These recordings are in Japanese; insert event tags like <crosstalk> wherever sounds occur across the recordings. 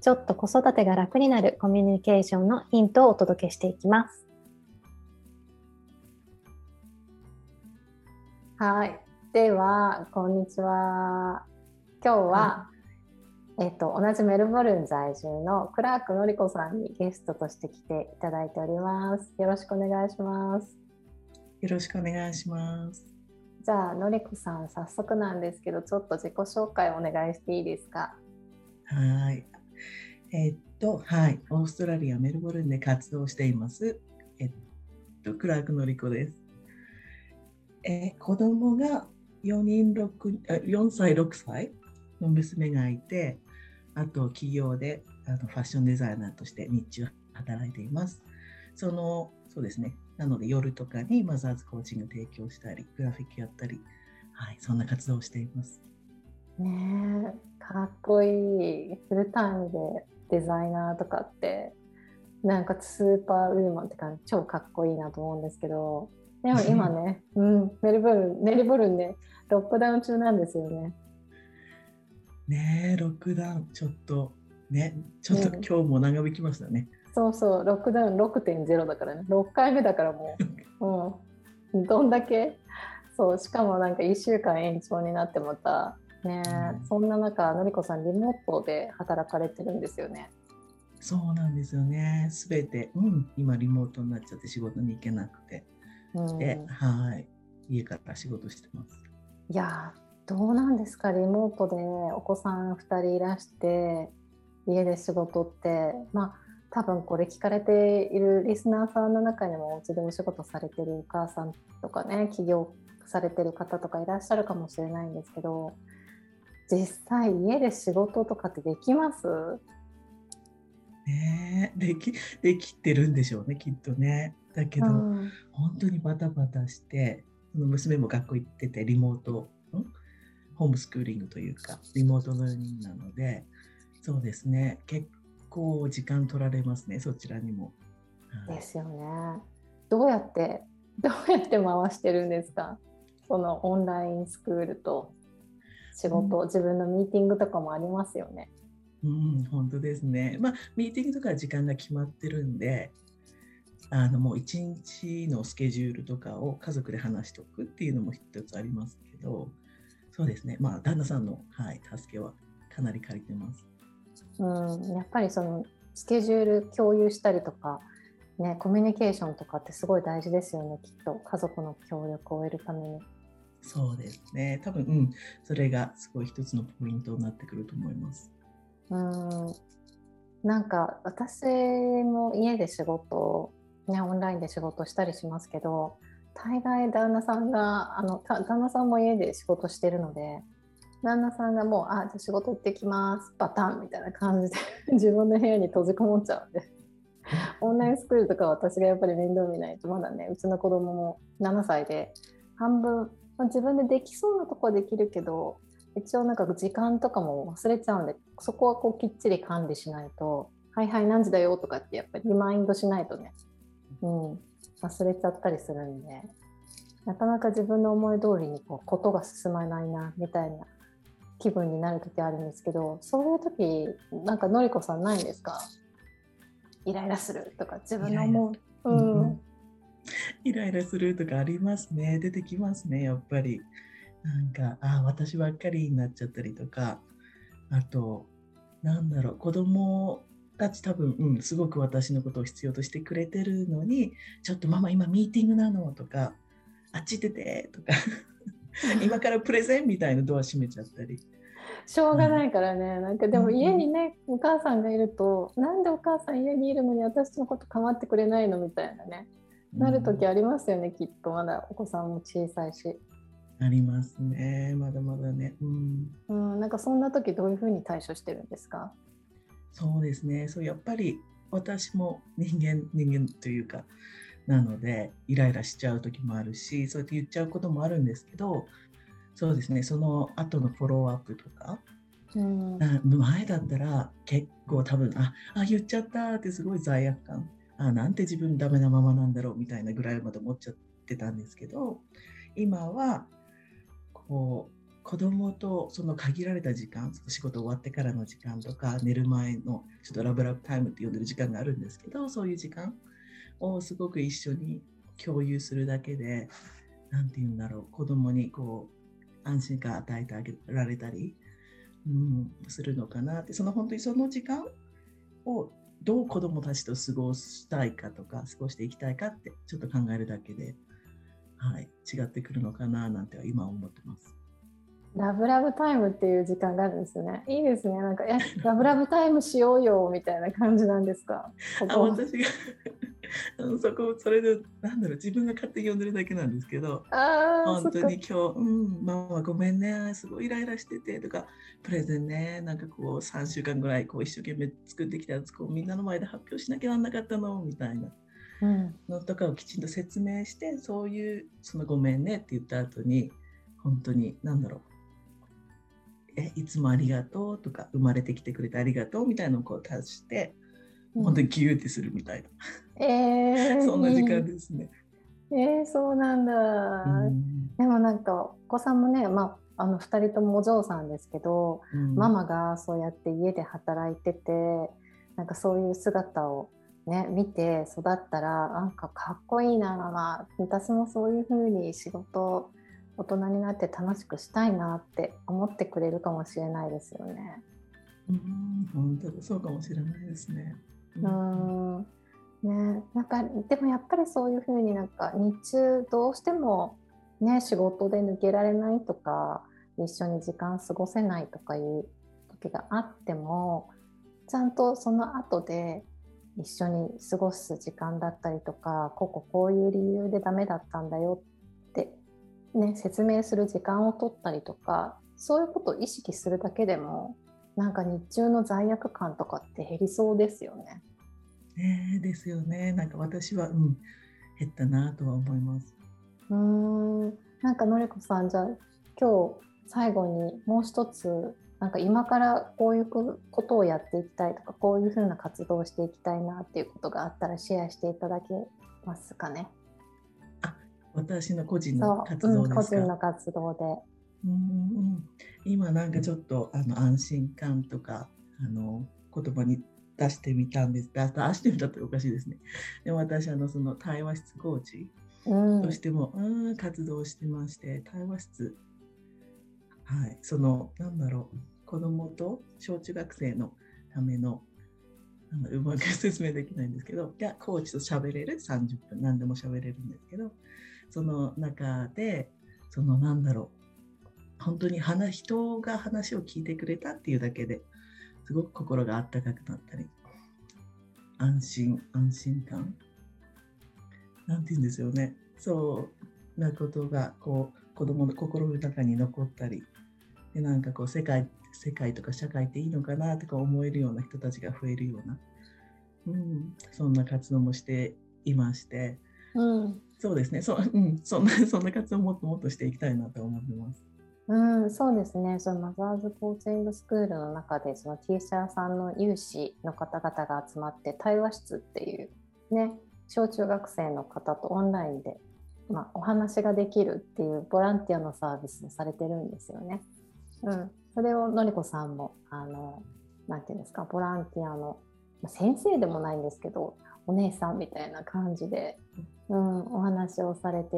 ちょっと子育てが楽になるコミュニケーションのヒントをお届けしていきます。はい。では、こんにちは。今日は、えっと、同じメルボルン在住のクラークのりこさんにゲストとして来ていただいております。よろしくお願いします。よろしくお願いします。じゃあ、のりこさん、早速なんですけど、ちょっと自己紹介お願いしていいですか？はい。えっと、はい。オーストラリア・メルボルンで活動しています。えっと、クラークのりこです。え、子供が4人6、4歳、6歳の娘がいて、あと企業であのファッションデザイナーとして日中働いています。その、そうですね。なので夜とかにマザーズコーチング提供したり、グラフィックやったり、はい、そんな活動をしています。ねえ、かっこいい。フルタイムでデザイナーとかって、なんかスーパーウーマンって感じ、超かっこいいなと思うんですけど、でも今ね、<laughs> うん、メルボルン、メルボルンでロックダウン中なんですよね。ねえ、ロックダウン、ちょっと、ね、ちょっと今日も長引きましたね。そうそう、ロックダウン6.0だからね、6回目だからもう、<laughs> うん、どんだけ、そう、しかもなんか1週間延長になってまた、ね、うん、そんな中、のりこさん、リモートで働かれてるんですよね。そうなんですよね。すべて、うん、今リモートになっちゃって仕事に行けなくて、うん、で、はい、家から仕事してます。いやどうなんですか？リモートでお子さん2人いらして家で仕事ってまあ多分これ聞かれているリスナーさんの中にもお家でお仕事されてるお母さんとかね起業されてる方とかいらっしゃるかもしれないんですけど実際家で仕事とかってできます？ねできできてるんでしょうねきっとね。だけど、うん、本当にバタバタして娘も学校行っててリモートホームスクーリングというかリモートラーニングなのでそうですね。結構時間取られますねそちらにも。ですよね。どうやって <laughs> どうやって回してるんですか？そのオンラインスクールと仕事、うん、自分のミーティングとかもありますよね。うん、本当ですね。まあ、ミーティングとか時間が決まってるんで、あのもう一日のスケジュールとかを家族で話しておくっていうのも一つありますけど、そうですね、まあ、旦那さんの、はい、助けはかなり借りてます。うん、やっぱりそのスケジュール共有したりとか、ね、コミュニケーションとかってすごい大事ですよね、きっと家族の協力を得るために。そうですね、多分、うん、それがすごい一つのポイントになってくると思います。うん。なんか私も家で仕事、ね、オンラインで仕事したりしますけど大概旦那さんがあの旦那さんも家で仕事してるので旦那さんがもう「あじゃあ仕事行ってきます」パターンみたいな感じで <laughs> 自分の部屋に閉じこもっちゃうんで。オンラインスクールとか私がやっぱり面倒見ないとまだねうちの子供も7歳で半分、まあ、自分でできそうなとこはできるけど一応なんか時間とかも忘れちゃうんでそこはこうきっちり管理しないと「はいはい何時だよ」とかってやっぱりリマインドしないとね、うん、忘れちゃったりするんでなかなか自分の思い通りにこうことが進まないなみたいな気分になる時あるんですけどそういう時なんかのりこさんないんですか？イライラするとか自分の思う。うん、イライラするとかありますね。出てきますねやっぱり。なんかあ私ばっかりになっちゃったりとか。あとなんだろう子供たち多分、うん、すごく私のことを必要としてくれてるのにちょっとママ今ミーティングなのとかあっち行っててとか。<laughs> 今からプレゼンみたいなドア閉めちゃったり。しょうがないからね、うん、なんかでも家にね、うん、お母さんがいるとなんでお母さん家にいるのに私のこと構ってくれないのみたいなね、なる時ありますよねきっと。まだお子さんも小さいし。ありますね、まだまだね。うん、うん、なんかそんな時どういうふうに対処してるんですか？そうですね、そうやっぱり私も人間人間というかなのでイライラしちゃう時もあるしそうやって言っちゃうこともあるんですけどそうですね。その後のフォローアップとか、うん、前だったら結構多分ああ言っちゃったってすごい罪悪感あなんて自分ダメなままなんだろうみたいなぐらいまで思っちゃってたんですけど今はこう子供とその限られた時間仕事終わってからの時間とか寝る前のちょっとラブラブタイムって呼んでる時間があるんですけどそういう時間をすごく一緒に共有するだけで何て言うんだろう子供にこう安心感与えてあげられたり、うん、するのかなって。その本当にその時間をどう子供たちと過ごしたいかとか過ごしていきたいかってちょっと考えるだけで、はい、違ってくるのかななんて今思ってます。ラブラブタイムっていう時間があるんですよね。いいですね。なんか、え、ラブラブタイムしようよみたいな感じなんですか？ここあ私がそこ、それで、なんだろう、自分が勝手に呼んでるだけなんですけど、あ本当に今日、うん、ママごめんね、すごいイライラしててとか、プレゼンね、なんかこう、3週間ぐらいこう一生懸命作ってきたやつ、こうみんなの前で発表しなきゃなんなかったのみたいな。のとかをきちんと説明してそういうそのごめんねって言った後に本当に何だろう。えいつもありがとうとか生まれてきてくれてありがとうみたいなのをこう足して、うん、本当にギューってするみたいな、えー、そんな時間ですね。えー、そうなんだ、うん、でもなんかお子さんもね、まあ、あの2人ともお嬢さんですけど、うん、ママがそうやって家で働いててなんかそういう姿をね見て育ったらなんかかっこいいなママ私もそういう風に仕事大人になって楽しくしたいなって思ってくれるかもしれないですよね。うん、本当そうかもしれないですね。うん、ね、なんかでもやっぱりそういうふうになんか日中どうしてもね仕事で抜けられないとか一緒に時間過ごせないとかいう時があってもちゃんとその後で一緒に過ごす時間だったりとかこここういう理由でダメだったんだよってね、説明する時間を取ったりとかそういうことを意識するだけでもなんか日中の罪悪感とかって減りそうですよね。ねですよね。なんか私は、うん、減ったなとは思います。うんなんかのりこさんじゃあ今日最後にもう一つなんか今からこういうことをやっていきたいとかこういうふうな活動をしていきたいなっていうことがあったらシェアしていただけますかね？私の個人の活動ですか、うん、個人の活動で。うんうん、今なんかちょっとあの安心感とかあの言葉に出してみたんです。出してみたっておかしいですね。でも私あのその対話室コーチとしても、うん、活動してまして対話室。はい。そのなんだろう。子供と小中学生のためのうまく説明できないんですけど、いや、コーチと喋れる。30分、何でも喋れるんですけど、その中でそのなんだろう本当に話人が話を聞いてくれたっていうだけですごく心があったかくなったり安心安心感。なんて言うんですよね。そうなことがこう子供の心の中に残ったりでなんかこう世界世界とか社会っていいのかなとか思えるような人たちが増えるような、うん、そんな活動もしていまして、うん、そうですね。そ,、うん、そんなそんな活動をもっともっとしていきたいなと思ってます。うん、そうですね。そのマザーズコーチングスクールの中で、そのティーチャーさんの有志の方々が集まって、対話室っていうね、小中学生の方とオンラインで、まあ、お話ができるっていうボランティアのサービスをされてるんですよね。うん、それをのりこさんも、あの、なんていうんですか、ボランティアの、ま先生でもないんですけど、お姉さんみたいな感じで、うん、お話をされて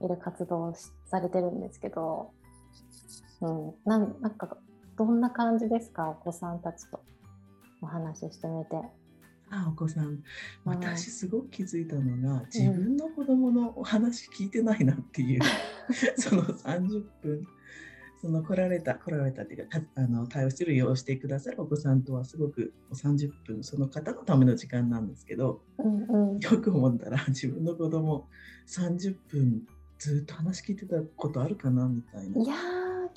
いる活動をされてるんですけど、うん、なんなんかどんな感じですか？お子さんたちと。お話ししてみて。あお子さん。私すごく気づいたのが、自分の子供のお話聞いてないなっていう、<laughs> その30分。その来られた来られたっていうかあの対応してる利用してくださるお子さんとはすごく30分その方のための時間なんですけど、うんうん、よく思ったら自分の子供30分ずっと話聞いてたことあるかなみたいな。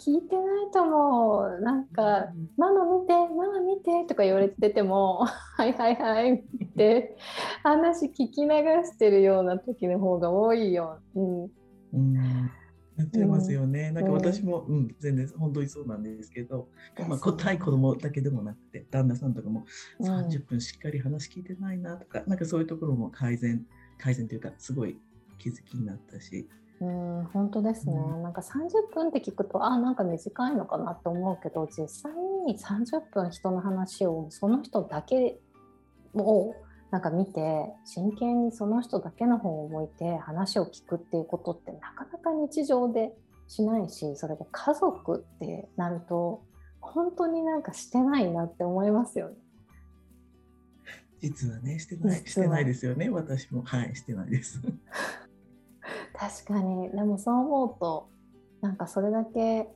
聞いてないと思うなんか、うん、ママ見てママ見て」とか言われてても「<laughs> はいはいはい」って話聞き流してるような時の方が多いよ。うん、うんなっちゃいますよね。うん、なんか私も、うん、全然本当にそうなんですけど、まあ、答え子供だけでもなくて、旦那さんとかも30分しっかり話聞いてないなとか、うん、なんかそういうところも改善、改善というか、すごい気づきになったし。うん、本当ですね、うん、なんか30分って聞くとあなんか短いのかなと思うけど実際に30分人の話をその人だけをなんか見て真剣にその人だけの方を向いて話を聞くっていうことってなかなか日常でしないしそれが家族ってなると本当になんかしてないなって思いますよね。実はねしてないしてないですよね私もはいしてないです。<laughs> 確かにでもそう思うとなんかそれだけ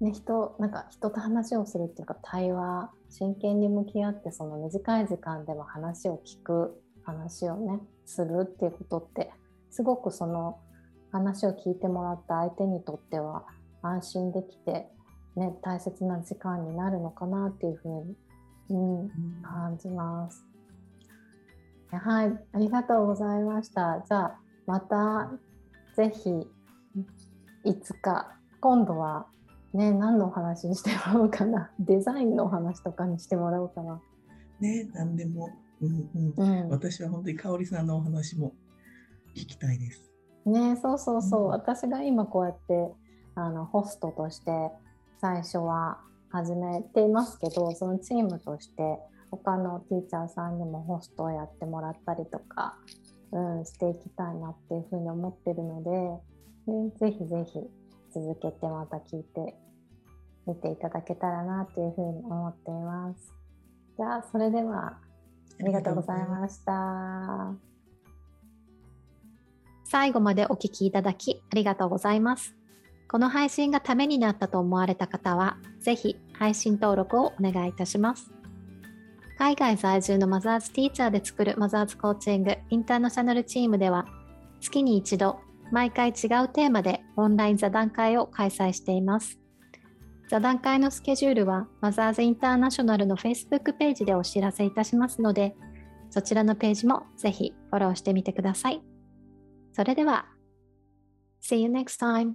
ね人なんか人と話をするっていうか対話真剣に向き合ってその短い時間でも話を聞く話をねするっていうことってすごくその話を聞いてもらった相手にとっては安心できて、ね、大切な時間になるのかなっていうふうに、うん、感じます。はい、ありがとうございました。じゃあまたぜひいつか今度はね、何のお話にしてもらおうかな。<laughs> デザインのお話とかにしてもらおうかな。ね、何でも。うんうん、うん、私は本当に香織さんのお話も聞きたいです。ね、そうそうそう。うん、私が今こうやってあのホストとして最初は始めていますけど、そのチームとして他のティーチャーさんにもホストをやってもらったりとか、うん、していきたいなっていうふうに思ってるので、ね、ぜひぜひ続けてまた聞いてみていただけたらなというふうに思っています。じゃあそれではありがとうございました。最後までお聞きいただきありがとうございます。この配信がためになったと思われた方は、ぜひ配信登録をお願いいたします。海外在住のマザーズティーチャーで作るマザーズコーチングインターナショナルチームでは、月に一度毎回違うテーマでオンライン座談会を開催しています。座談会のスケジュールはマザーズインターナショナルの Facebook ページでお知らせいたしますので、そちらのページもぜひフォローしてみてください。それでは、See you next time!